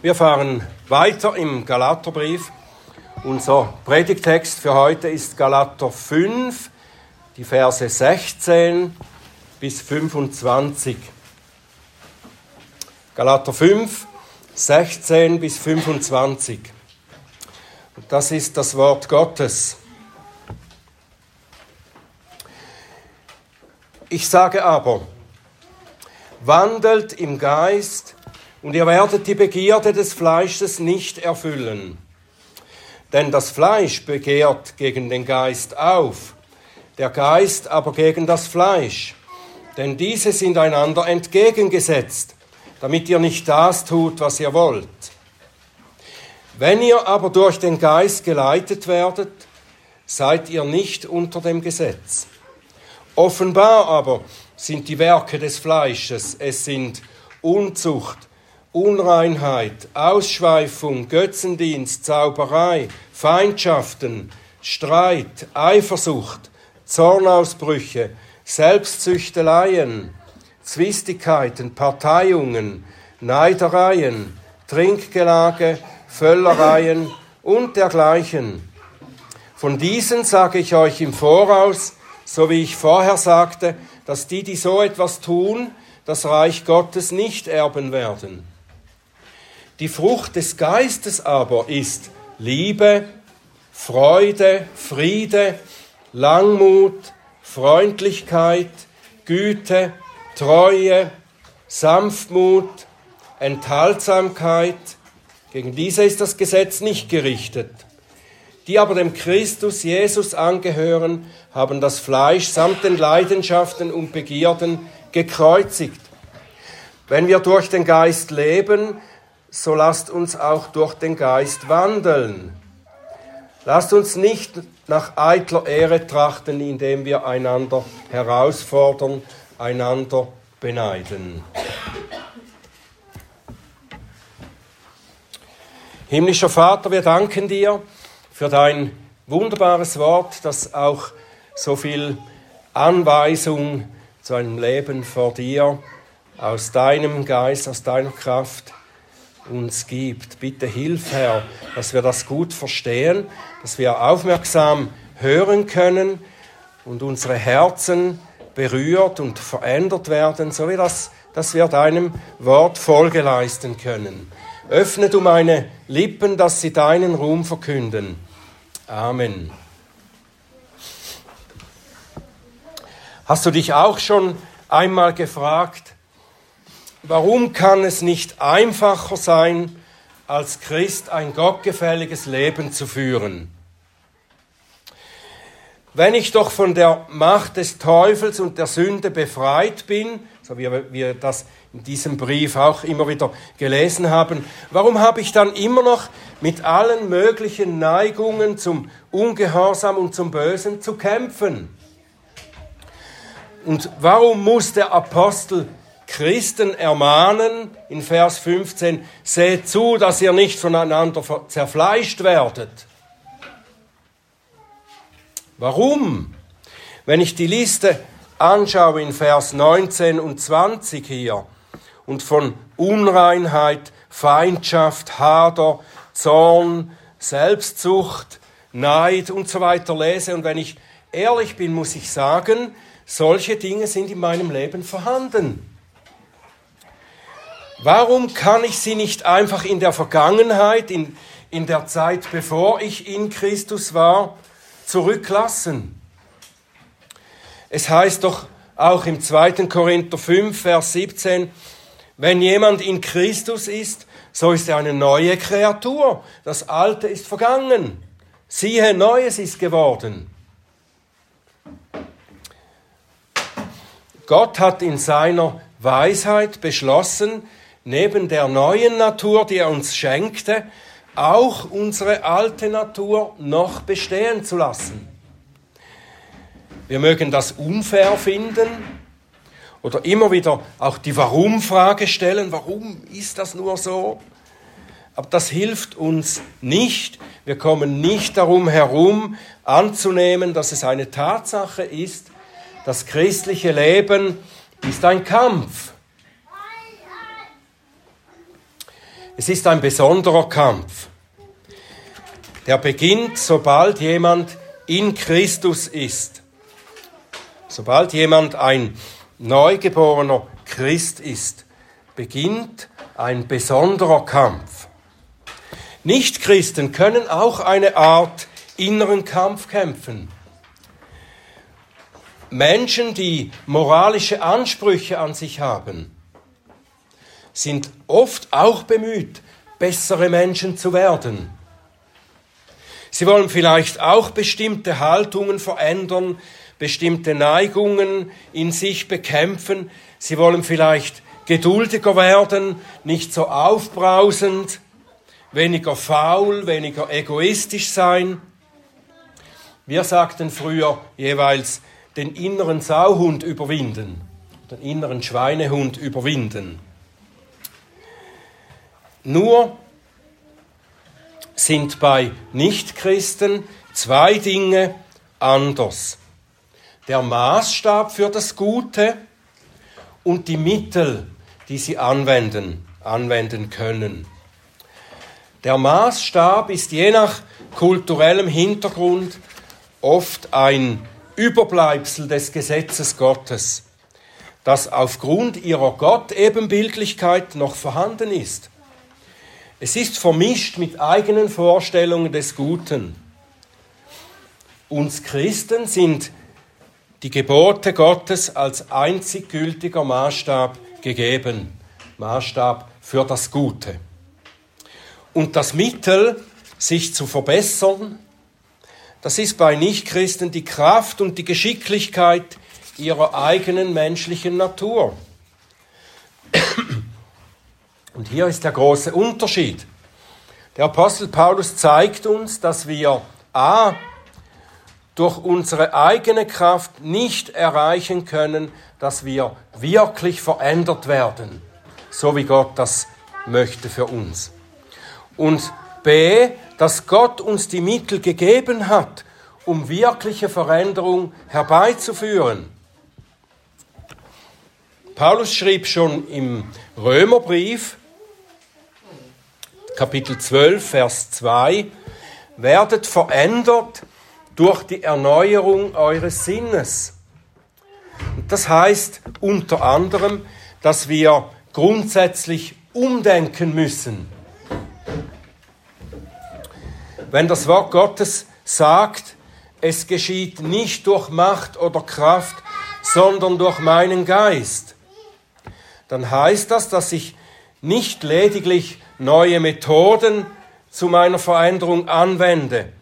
Wir fahren weiter im Galaterbrief. Unser Predigtext für heute ist Galater 5, die Verse 16 bis 25. Galater 5, 16 bis 25. Und das ist das Wort Gottes. Ich sage aber, wandelt im Geist, und ihr werdet die Begierde des Fleisches nicht erfüllen. Denn das Fleisch begehrt gegen den Geist auf, der Geist aber gegen das Fleisch. Denn diese sind einander entgegengesetzt, damit ihr nicht das tut, was ihr wollt. Wenn ihr aber durch den Geist geleitet werdet, seid ihr nicht unter dem Gesetz. Offenbar aber sind die Werke des Fleisches, es sind Unzucht, Unreinheit, Ausschweifung, Götzendienst, Zauberei, Feindschaften, Streit, Eifersucht, Zornausbrüche, Selbstzüchteleien, Zwistigkeiten, Parteiungen, Neidereien, Trinkgelage, Völlereien und dergleichen. Von diesen sage ich euch im Voraus, so wie ich vorher sagte, dass die, die so etwas tun, das Reich Gottes nicht erben werden. Die Frucht des Geistes aber ist Liebe, Freude, Friede, Langmut, Freundlichkeit, Güte, Treue, Sanftmut, Enthaltsamkeit. Gegen diese ist das Gesetz nicht gerichtet. Die aber dem Christus Jesus angehören, haben das Fleisch samt den Leidenschaften und Begierden gekreuzigt. Wenn wir durch den Geist leben, so lasst uns auch durch den Geist wandeln. Lasst uns nicht nach eitler Ehre trachten, indem wir einander herausfordern, einander beneiden. Himmlischer Vater, wir danken dir für dein wunderbares Wort, das auch so viel Anweisung zu einem Leben vor dir aus deinem Geist, aus deiner Kraft uns gibt. Bitte hilf, Herr, dass wir das gut verstehen, dass wir aufmerksam hören können und unsere Herzen berührt und verändert werden, so wie das, dass wir deinem Wort Folge leisten können. Öffne du meine Lippen, dass sie deinen Ruhm verkünden. Amen. Hast du dich auch schon einmal gefragt, Warum kann es nicht einfacher sein, als Christ ein gottgefälliges Leben zu führen? Wenn ich doch von der Macht des Teufels und der Sünde befreit bin, so wie wir das in diesem Brief auch immer wieder gelesen haben, warum habe ich dann immer noch mit allen möglichen Neigungen zum Ungehorsam und zum Bösen zu kämpfen? Und warum muss der Apostel Christen ermahnen, in Vers 15, seht zu, dass ihr nicht voneinander zerfleischt werdet. Warum? Wenn ich die Liste anschaue in Vers 19 und 20 hier und von Unreinheit, Feindschaft, Hader, Zorn, Selbstsucht, Neid und so weiter lese und wenn ich ehrlich bin, muss ich sagen, solche Dinge sind in meinem Leben vorhanden. Warum kann ich sie nicht einfach in der Vergangenheit, in, in der Zeit, bevor ich in Christus war, zurücklassen? Es heißt doch auch im 2. Korinther 5, Vers 17, wenn jemand in Christus ist, so ist er eine neue Kreatur. Das Alte ist vergangen. Siehe, Neues ist geworden. Gott hat in seiner Weisheit beschlossen, neben der neuen Natur, die er uns schenkte, auch unsere alte Natur noch bestehen zu lassen. Wir mögen das unfair finden oder immer wieder auch die Warum-Frage stellen, warum ist das nur so? Aber das hilft uns nicht. Wir kommen nicht darum herum, anzunehmen, dass es eine Tatsache ist, das christliche Leben ist ein Kampf. Es ist ein besonderer Kampf. Der beginnt, sobald jemand in Christus ist. Sobald jemand ein neugeborener Christ ist, beginnt ein besonderer Kampf. Nichtchristen können auch eine Art inneren Kampf kämpfen. Menschen, die moralische Ansprüche an sich haben, sind oft auch bemüht, bessere Menschen zu werden. Sie wollen vielleicht auch bestimmte Haltungen verändern, bestimmte Neigungen in sich bekämpfen. Sie wollen vielleicht geduldiger werden, nicht so aufbrausend, weniger faul, weniger egoistisch sein. Wir sagten früher jeweils den inneren Sauhund überwinden, den inneren Schweinehund überwinden. Nur sind bei Nichtchristen zwei Dinge anders. Der Maßstab für das Gute und die Mittel, die sie anwenden, anwenden können. Der Maßstab ist je nach kulturellem Hintergrund oft ein Überbleibsel des Gesetzes Gottes, das aufgrund ihrer Gott-Ebenbildlichkeit noch vorhanden ist. Es ist vermischt mit eigenen Vorstellungen des Guten. Uns Christen sind die Gebote Gottes als einzig gültiger Maßstab gegeben, Maßstab für das Gute. Und das Mittel, sich zu verbessern, das ist bei Nichtchristen die Kraft und die Geschicklichkeit ihrer eigenen menschlichen Natur. Und hier ist der große Unterschied. Der Apostel Paulus zeigt uns, dass wir a. durch unsere eigene Kraft nicht erreichen können, dass wir wirklich verändert werden, so wie Gott das möchte für uns. Und b. dass Gott uns die Mittel gegeben hat, um wirkliche Veränderung herbeizuführen. Paulus schrieb schon im Römerbrief, Kapitel 12, Vers 2, werdet verändert durch die Erneuerung eures Sinnes. Und das heißt unter anderem, dass wir grundsätzlich umdenken müssen. Wenn das Wort Gottes sagt, es geschieht nicht durch Macht oder Kraft, sondern durch meinen Geist, dann heißt das, dass ich nicht lediglich neue Methoden zu meiner Veränderung anwende,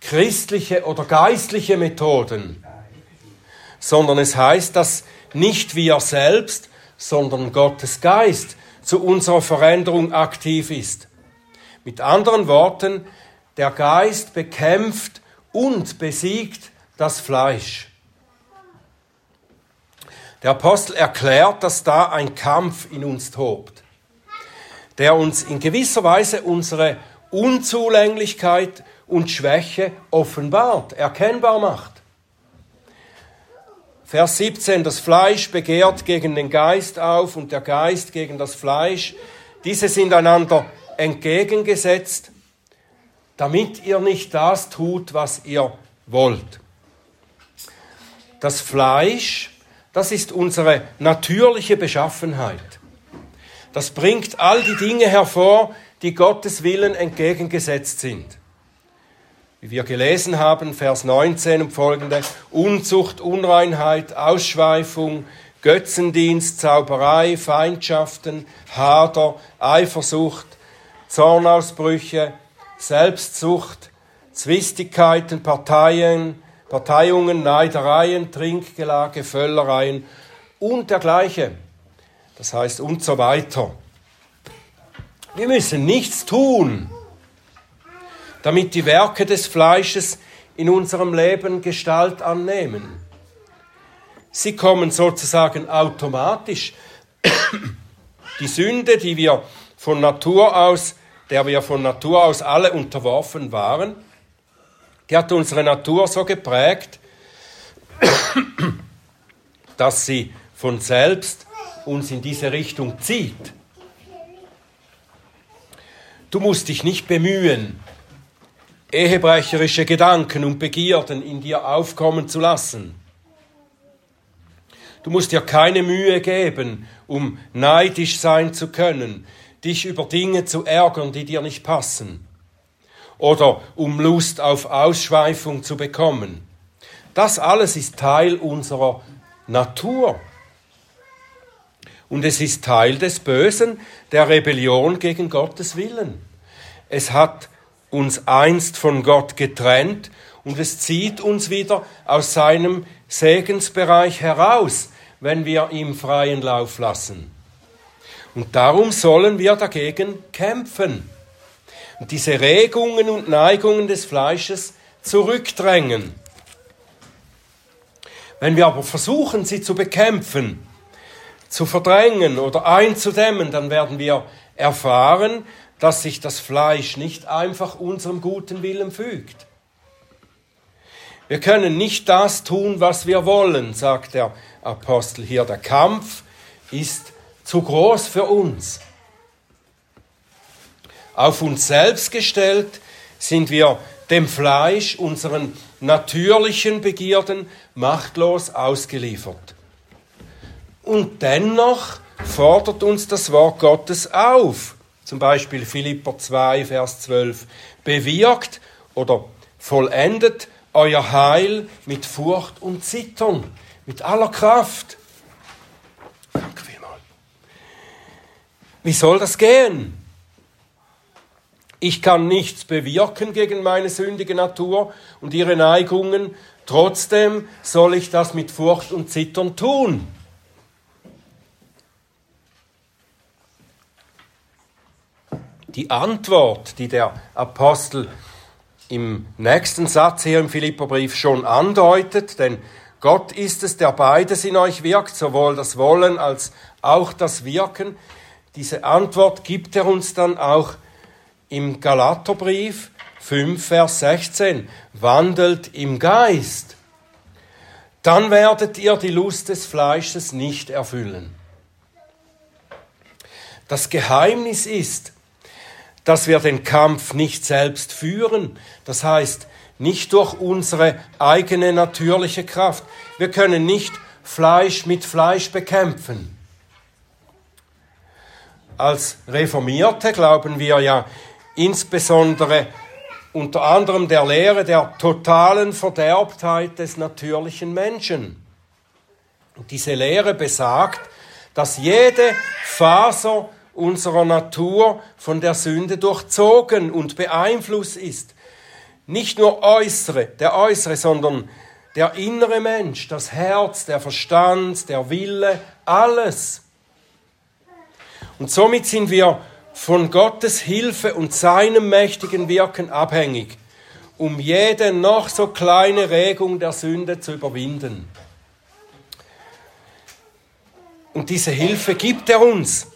christliche oder geistliche Methoden, sondern es heißt, dass nicht wir selbst, sondern Gottes Geist zu unserer Veränderung aktiv ist. Mit anderen Worten, der Geist bekämpft und besiegt das Fleisch. Der Apostel erklärt, dass da ein Kampf in uns tobt der uns in gewisser Weise unsere Unzulänglichkeit und Schwäche offenbart, erkennbar macht. Vers 17, das Fleisch begehrt gegen den Geist auf und der Geist gegen das Fleisch. Diese sind einander entgegengesetzt, damit ihr nicht das tut, was ihr wollt. Das Fleisch, das ist unsere natürliche Beschaffenheit. Das bringt all die Dinge hervor, die Gottes Willen entgegengesetzt sind. Wie wir gelesen haben, Vers 19 und folgende, Unzucht, Unreinheit, Ausschweifung, Götzendienst, Zauberei, Feindschaften, Hader, Eifersucht, Zornausbrüche, Selbstsucht, Zwistigkeiten, Parteien, Parteiungen, Neidereien, Trinkgelage, Völlereien und dergleichen das heißt und so weiter. Wir müssen nichts tun, damit die Werke des Fleisches in unserem Leben Gestalt annehmen. Sie kommen sozusagen automatisch. Die Sünde, die wir von Natur aus, der wir von Natur aus alle unterworfen waren, die hat unsere Natur so geprägt, dass sie von selbst uns in diese Richtung zieht. Du musst dich nicht bemühen, ehebrecherische Gedanken und Begierden in dir aufkommen zu lassen. Du musst dir keine Mühe geben, um neidisch sein zu können, dich über Dinge zu ärgern, die dir nicht passen, oder um Lust auf Ausschweifung zu bekommen. Das alles ist Teil unserer Natur. Und es ist Teil des Bösen, der Rebellion gegen Gottes Willen. Es hat uns einst von Gott getrennt und es zieht uns wieder aus seinem Segensbereich heraus, wenn wir ihm freien Lauf lassen. Und darum sollen wir dagegen kämpfen und diese Regungen und Neigungen des Fleisches zurückdrängen. Wenn wir aber versuchen, sie zu bekämpfen, zu verdrängen oder einzudämmen, dann werden wir erfahren, dass sich das Fleisch nicht einfach unserem guten Willen fügt. Wir können nicht das tun, was wir wollen, sagt der Apostel hier. Der Kampf ist zu groß für uns. Auf uns selbst gestellt sind wir dem Fleisch, unseren natürlichen Begierden, machtlos ausgeliefert. Und dennoch fordert uns das Wort Gottes auf. Zum Beispiel Philipper 2, Vers 12. Bewirkt oder vollendet euer Heil mit Furcht und Zittern, mit aller Kraft. Danke vielmals. Wie soll das gehen? Ich kann nichts bewirken gegen meine sündige Natur und ihre Neigungen, trotzdem soll ich das mit Furcht und Zittern tun. Die Antwort, die der Apostel im nächsten Satz hier im Philipperbrief schon andeutet, denn Gott ist es, der beides in euch wirkt, sowohl das Wollen als auch das Wirken. Diese Antwort gibt er uns dann auch im Galaterbrief 5, Vers 16. Wandelt im Geist. Dann werdet ihr die Lust des Fleisches nicht erfüllen. Das Geheimnis ist, dass wir den Kampf nicht selbst führen, das heißt nicht durch unsere eigene natürliche Kraft. Wir können nicht Fleisch mit Fleisch bekämpfen. Als Reformierte glauben wir ja insbesondere unter anderem der Lehre der totalen Verderbtheit des natürlichen Menschen. Und diese Lehre besagt, dass jede Faser unserer Natur von der Sünde durchzogen und beeinflusst ist. Nicht nur äußere, der äußere, sondern der innere Mensch, das Herz, der Verstand, der Wille, alles. Und somit sind wir von Gottes Hilfe und seinem mächtigen Wirken abhängig, um jede noch so kleine Regung der Sünde zu überwinden. Und diese Hilfe gibt er uns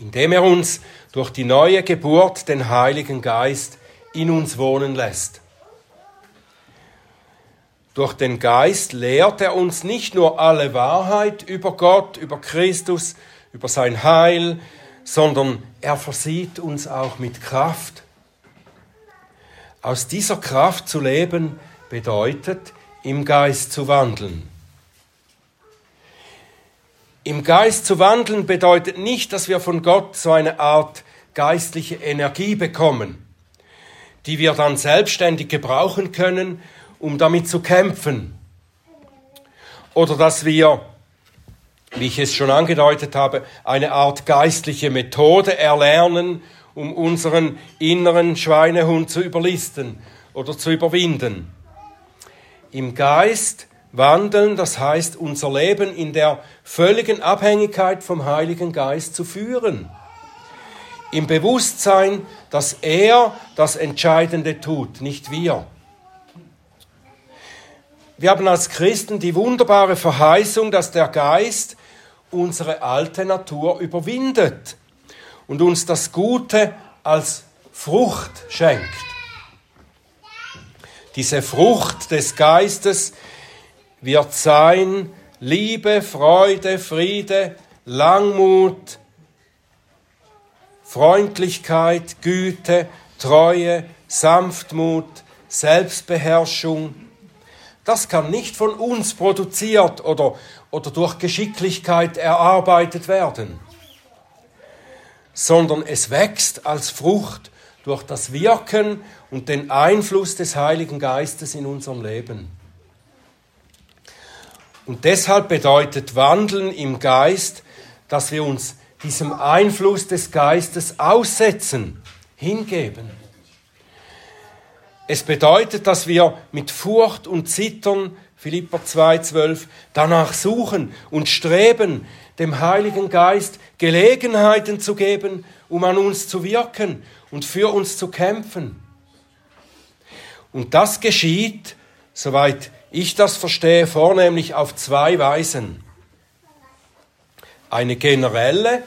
indem er uns durch die neue Geburt den Heiligen Geist in uns wohnen lässt. Durch den Geist lehrt er uns nicht nur alle Wahrheit über Gott, über Christus, über sein Heil, sondern er versieht uns auch mit Kraft. Aus dieser Kraft zu leben bedeutet, im Geist zu wandeln. Im Geist zu wandeln bedeutet nicht, dass wir von Gott so eine Art geistliche Energie bekommen, die wir dann selbstständig gebrauchen können, um damit zu kämpfen. Oder dass wir, wie ich es schon angedeutet habe, eine Art geistliche Methode erlernen, um unseren inneren Schweinehund zu überlisten oder zu überwinden. Im Geist Wandeln, das heißt unser Leben in der völligen Abhängigkeit vom Heiligen Geist zu führen. Im Bewusstsein, dass er das Entscheidende tut, nicht wir. Wir haben als Christen die wunderbare Verheißung, dass der Geist unsere alte Natur überwindet und uns das Gute als Frucht schenkt. Diese Frucht des Geistes wird sein Liebe, Freude, Friede, Langmut, Freundlichkeit, Güte, Treue, Sanftmut, Selbstbeherrschung. Das kann nicht von uns produziert oder, oder durch Geschicklichkeit erarbeitet werden, sondern es wächst als Frucht durch das Wirken und den Einfluss des Heiligen Geistes in unserem Leben. Und deshalb bedeutet Wandeln im Geist, dass wir uns diesem Einfluss des Geistes aussetzen, hingeben. Es bedeutet, dass wir mit Furcht und Zittern, Philippa 2,12, danach suchen und streben, dem Heiligen Geist Gelegenheiten zu geben, um an uns zu wirken und für uns zu kämpfen. Und das geschieht, soweit ich das verstehe vornehmlich auf zwei Weisen. Eine generelle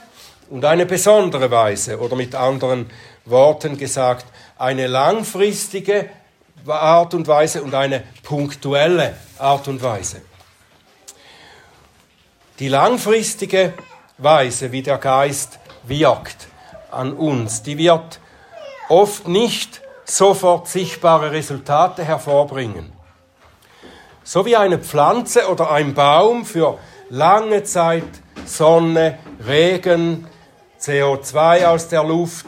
und eine besondere Weise oder mit anderen Worten gesagt, eine langfristige Art und Weise und eine punktuelle Art und Weise. Die langfristige Weise, wie der Geist wirkt an uns, die wird oft nicht sofort sichtbare Resultate hervorbringen. So wie eine Pflanze oder ein Baum für lange Zeit Sonne, Regen, CO2 aus der Luft,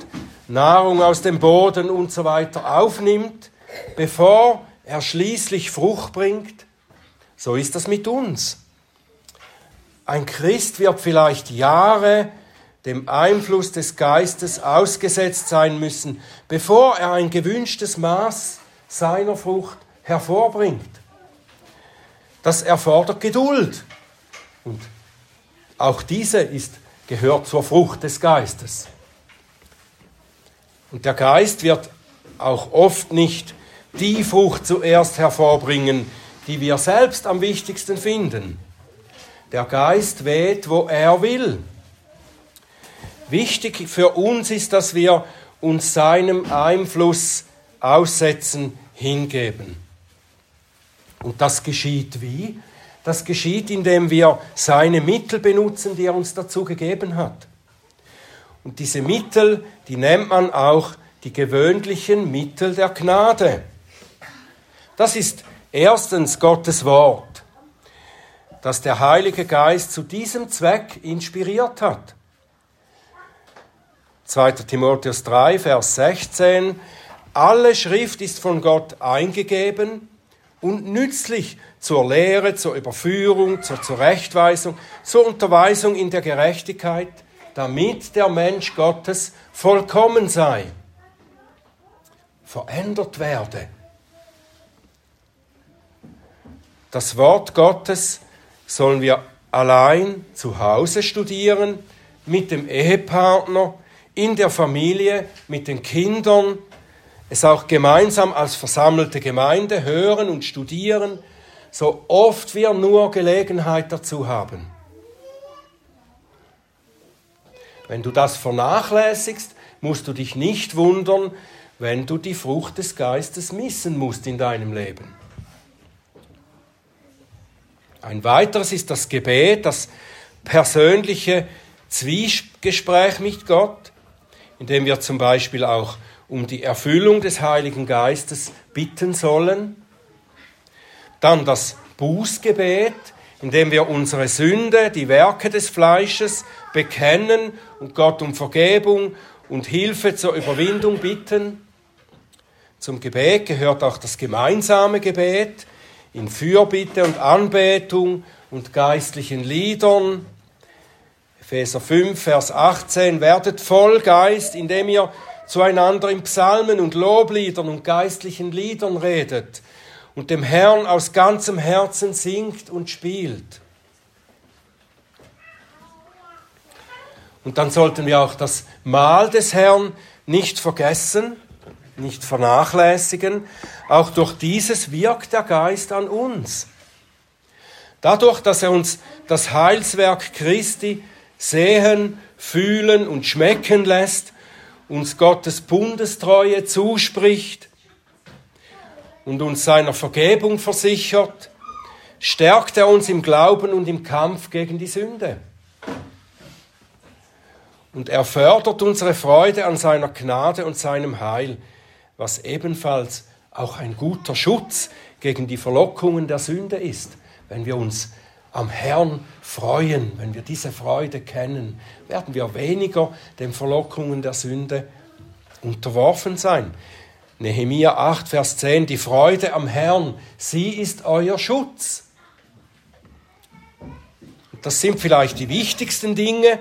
Nahrung aus dem Boden und so weiter aufnimmt, bevor er schließlich Frucht bringt, so ist das mit uns. Ein Christ wird vielleicht Jahre dem Einfluss des Geistes ausgesetzt sein müssen, bevor er ein gewünschtes Maß seiner Frucht hervorbringt. Das erfordert Geduld. Und auch diese ist, gehört zur Frucht des Geistes. Und der Geist wird auch oft nicht die Frucht zuerst hervorbringen, die wir selbst am wichtigsten finden. Der Geist weht, wo er will. Wichtig für uns ist, dass wir uns seinem Einfluss aussetzen, hingeben. Und das geschieht wie? Das geschieht, indem wir seine Mittel benutzen, die er uns dazu gegeben hat. Und diese Mittel, die nennt man auch die gewöhnlichen Mittel der Gnade. Das ist erstens Gottes Wort, das der Heilige Geist zu diesem Zweck inspiriert hat. 2. Timotheus 3, Vers 16. Alle Schrift ist von Gott eingegeben und nützlich zur Lehre, zur Überführung, zur Zurechtweisung, zur Unterweisung in der Gerechtigkeit, damit der Mensch Gottes vollkommen sei, verändert werde. Das Wort Gottes sollen wir allein zu Hause studieren, mit dem Ehepartner, in der Familie, mit den Kindern, es auch gemeinsam als versammelte Gemeinde hören und studieren, so oft wir nur Gelegenheit dazu haben. Wenn du das vernachlässigst, musst du dich nicht wundern, wenn du die Frucht des Geistes missen musst in deinem Leben. Ein weiteres ist das Gebet, das persönliche Zwiegespräch mit Gott, indem wir zum Beispiel auch um die Erfüllung des Heiligen Geistes bitten sollen. Dann das Bußgebet, in dem wir unsere Sünde, die Werke des Fleisches bekennen und Gott um Vergebung und Hilfe zur Überwindung bitten. Zum Gebet gehört auch das gemeinsame Gebet in Fürbitte und Anbetung und geistlichen Liedern. Epheser 5, Vers 18, werdet voll Geist, indem ihr zueinander in Psalmen und Lobliedern und geistlichen Liedern redet und dem Herrn aus ganzem Herzen singt und spielt. Und dann sollten wir auch das Mahl des Herrn nicht vergessen, nicht vernachlässigen. Auch durch dieses wirkt der Geist an uns. Dadurch, dass er uns das Heilswerk Christi sehen, fühlen und schmecken lässt, uns Gottes Bundestreue zuspricht und uns seiner Vergebung versichert, stärkt er uns im Glauben und im Kampf gegen die Sünde. Und er fördert unsere Freude an seiner Gnade und seinem Heil, was ebenfalls auch ein guter Schutz gegen die Verlockungen der Sünde ist, wenn wir uns am Herrn freuen, wenn wir diese Freude kennen, werden wir weniger den Verlockungen der Sünde unterworfen sein. Nehemia 8, Vers 10, die Freude am Herrn, sie ist euer Schutz. Das sind vielleicht die wichtigsten Dinge,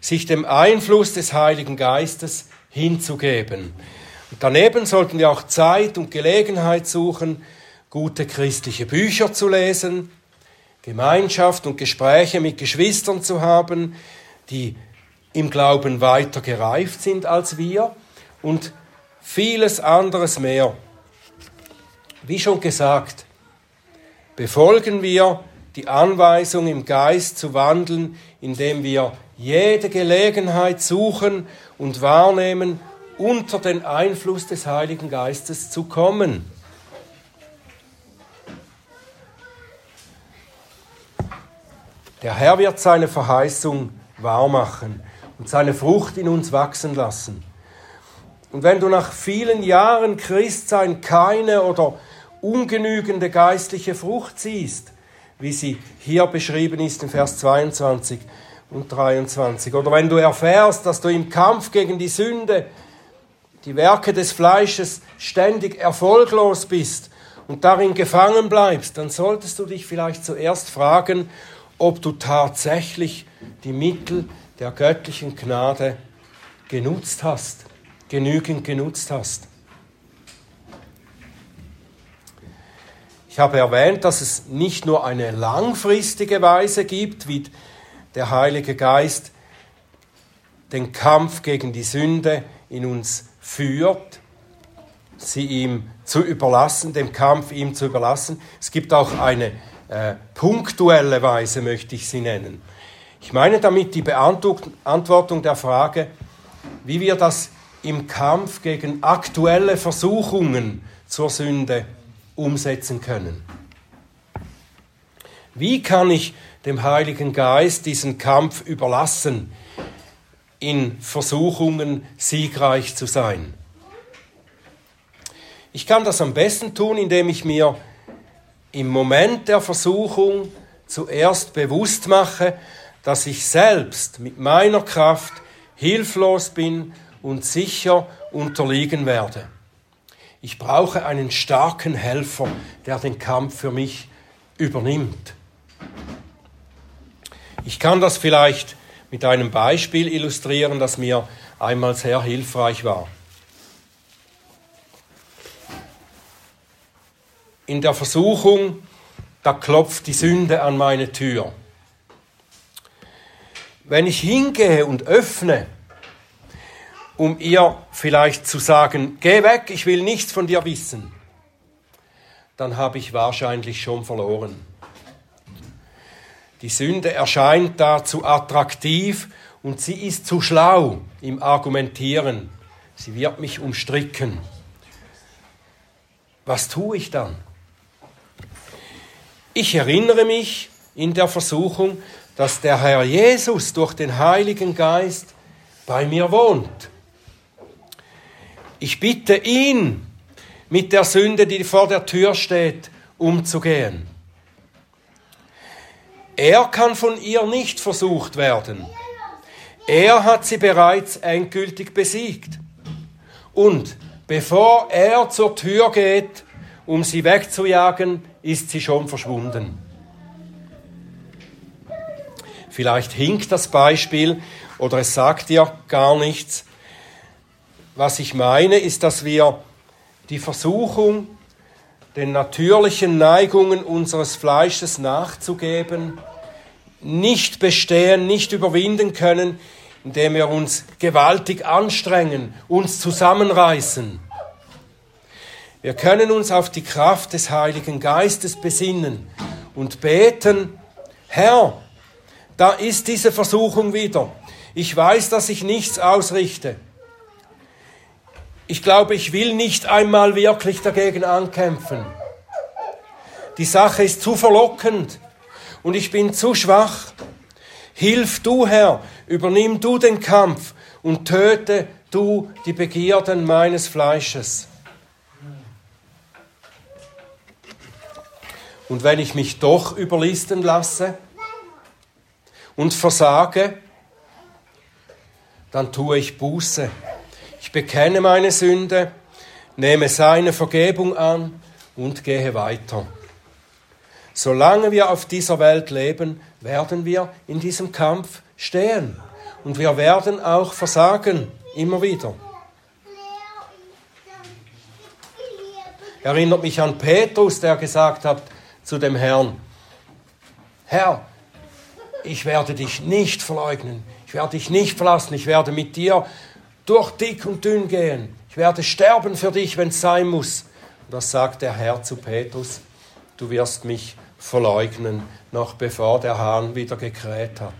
sich dem Einfluss des Heiligen Geistes hinzugeben. Und daneben sollten wir auch Zeit und Gelegenheit suchen, gute christliche Bücher zu lesen, Gemeinschaft und Gespräche mit Geschwistern zu haben, die im Glauben weiter gereift sind als wir und vieles anderes mehr. Wie schon gesagt, befolgen wir die Anweisung im Geist zu wandeln, indem wir jede Gelegenheit suchen und wahrnehmen, unter den Einfluss des Heiligen Geistes zu kommen. Der Herr wird seine Verheißung wahrmachen und seine Frucht in uns wachsen lassen. Und wenn du nach vielen Jahren Christsein keine oder ungenügende geistliche Frucht siehst, wie sie hier beschrieben ist in Vers 22 und 23, oder wenn du erfährst, dass du im Kampf gegen die Sünde, die Werke des Fleisches ständig erfolglos bist und darin gefangen bleibst, dann solltest du dich vielleicht zuerst fragen, ob du tatsächlich die Mittel der göttlichen Gnade genutzt hast, genügend genutzt hast. Ich habe erwähnt, dass es nicht nur eine langfristige Weise gibt, wie der Heilige Geist den Kampf gegen die Sünde in uns führt, sie ihm zu überlassen, dem Kampf ihm zu überlassen. Es gibt auch eine äh, punktuelle Weise möchte ich sie nennen. Ich meine damit die Beantwortung der Frage, wie wir das im Kampf gegen aktuelle Versuchungen zur Sünde umsetzen können. Wie kann ich dem Heiligen Geist diesen Kampf überlassen, in Versuchungen siegreich zu sein? Ich kann das am besten tun, indem ich mir im Moment der Versuchung zuerst bewusst mache, dass ich selbst mit meiner Kraft hilflos bin und sicher unterliegen werde. Ich brauche einen starken Helfer, der den Kampf für mich übernimmt. Ich kann das vielleicht mit einem Beispiel illustrieren, das mir einmal sehr hilfreich war. in der Versuchung, da klopft die Sünde an meine Tür. Wenn ich hingehe und öffne, um ihr vielleicht zu sagen, geh weg, ich will nichts von dir wissen, dann habe ich wahrscheinlich schon verloren. Die Sünde erscheint da zu attraktiv und sie ist zu schlau im Argumentieren. Sie wird mich umstricken. Was tue ich dann? Ich erinnere mich in der Versuchung, dass der Herr Jesus durch den Heiligen Geist bei mir wohnt. Ich bitte ihn, mit der Sünde, die vor der Tür steht, umzugehen. Er kann von ihr nicht versucht werden. Er hat sie bereits endgültig besiegt. Und bevor er zur Tür geht, um sie wegzujagen, ist sie schon verschwunden. Vielleicht hinkt das Beispiel oder es sagt dir gar nichts. Was ich meine, ist, dass wir die Versuchung, den natürlichen Neigungen unseres Fleisches nachzugeben, nicht bestehen, nicht überwinden können, indem wir uns gewaltig anstrengen, uns zusammenreißen. Wir können uns auf die Kraft des Heiligen Geistes besinnen und beten, Herr, da ist diese Versuchung wieder. Ich weiß, dass ich nichts ausrichte. Ich glaube, ich will nicht einmal wirklich dagegen ankämpfen. Die Sache ist zu verlockend und ich bin zu schwach. Hilf du, Herr, übernimm du den Kampf und töte du die Begierden meines Fleisches. Und wenn ich mich doch überlisten lasse und versage, dann tue ich Buße. Ich bekenne meine Sünde, nehme seine Vergebung an und gehe weiter. Solange wir auf dieser Welt leben, werden wir in diesem Kampf stehen. Und wir werden auch versagen, immer wieder. Erinnert mich an Petrus, der gesagt hat zu dem Herrn, Herr, ich werde dich nicht verleugnen, ich werde dich nicht verlassen, ich werde mit dir durch dick und dünn gehen, ich werde sterben für dich, wenn es sein muss. Und das sagt der Herr zu Petrus, du wirst mich verleugnen, noch bevor der Hahn wieder gekräht hat.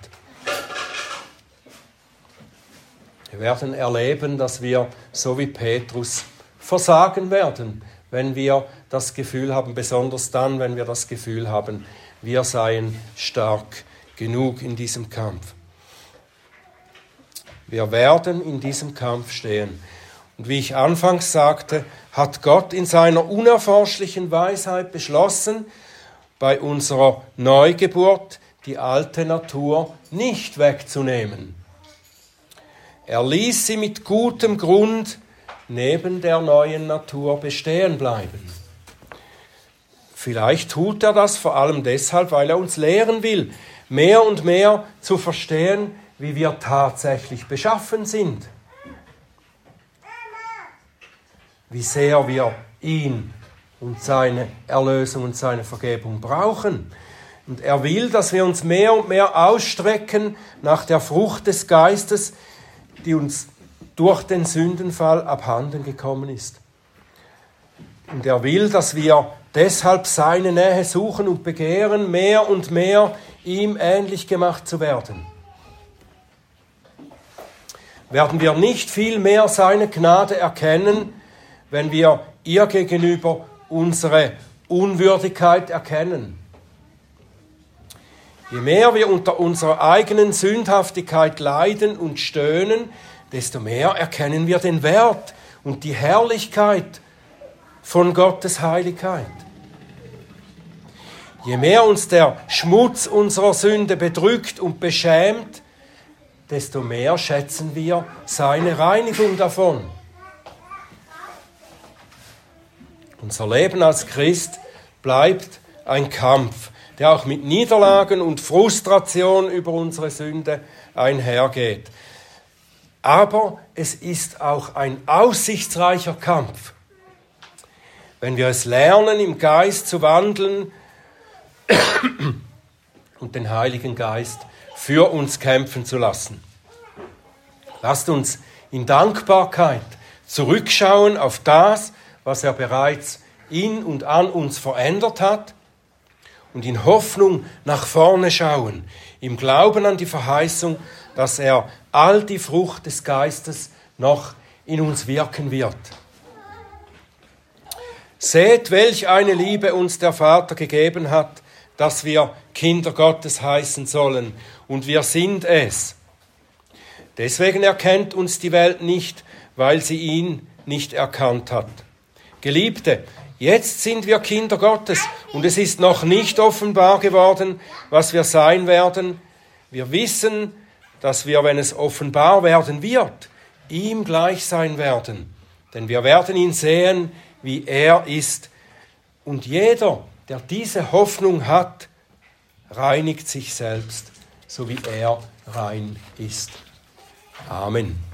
Wir werden erleben, dass wir, so wie Petrus, versagen werden, wenn wir das Gefühl haben, besonders dann, wenn wir das Gefühl haben, wir seien stark genug in diesem Kampf. Wir werden in diesem Kampf stehen. Und wie ich anfangs sagte, hat Gott in seiner unerforschlichen Weisheit beschlossen, bei unserer Neugeburt die alte Natur nicht wegzunehmen. Er ließ sie mit gutem Grund neben der neuen Natur bestehen bleiben. Vielleicht tut er das vor allem deshalb, weil er uns lehren will, mehr und mehr zu verstehen, wie wir tatsächlich beschaffen sind. Wie sehr wir ihn und seine Erlösung und seine Vergebung brauchen. Und er will, dass wir uns mehr und mehr ausstrecken nach der Frucht des Geistes, die uns durch den Sündenfall abhanden gekommen ist. Und er will, dass wir deshalb seine Nähe suchen und begehren, mehr und mehr ihm ähnlich gemacht zu werden. Werden wir nicht viel mehr seine Gnade erkennen, wenn wir ihr gegenüber unsere Unwürdigkeit erkennen. Je mehr wir unter unserer eigenen Sündhaftigkeit leiden und stöhnen, desto mehr erkennen wir den Wert und die Herrlichkeit von Gottes Heiligkeit. Je mehr uns der Schmutz unserer Sünde bedrückt und beschämt, desto mehr schätzen wir seine Reinigung davon. Unser Leben als Christ bleibt ein Kampf, der auch mit Niederlagen und Frustration über unsere Sünde einhergeht. Aber es ist auch ein aussichtsreicher Kampf. Wenn wir es lernen, im Geist zu wandeln und den Heiligen Geist für uns kämpfen zu lassen. Lasst uns in Dankbarkeit zurückschauen auf das, was er bereits in und an uns verändert hat und in Hoffnung nach vorne schauen, im Glauben an die Verheißung, dass er all die Frucht des Geistes noch in uns wirken wird. Seht, welch eine Liebe uns der Vater gegeben hat, dass wir Kinder Gottes heißen sollen, und wir sind es. Deswegen erkennt uns die Welt nicht, weil sie ihn nicht erkannt hat. Geliebte, jetzt sind wir Kinder Gottes und es ist noch nicht offenbar geworden, was wir sein werden. Wir wissen, dass wir, wenn es offenbar werden wird, ihm gleich sein werden. Denn wir werden ihn sehen, wie er ist. Und jeder, der diese Hoffnung hat, reinigt sich selbst, so wie er rein ist. Amen.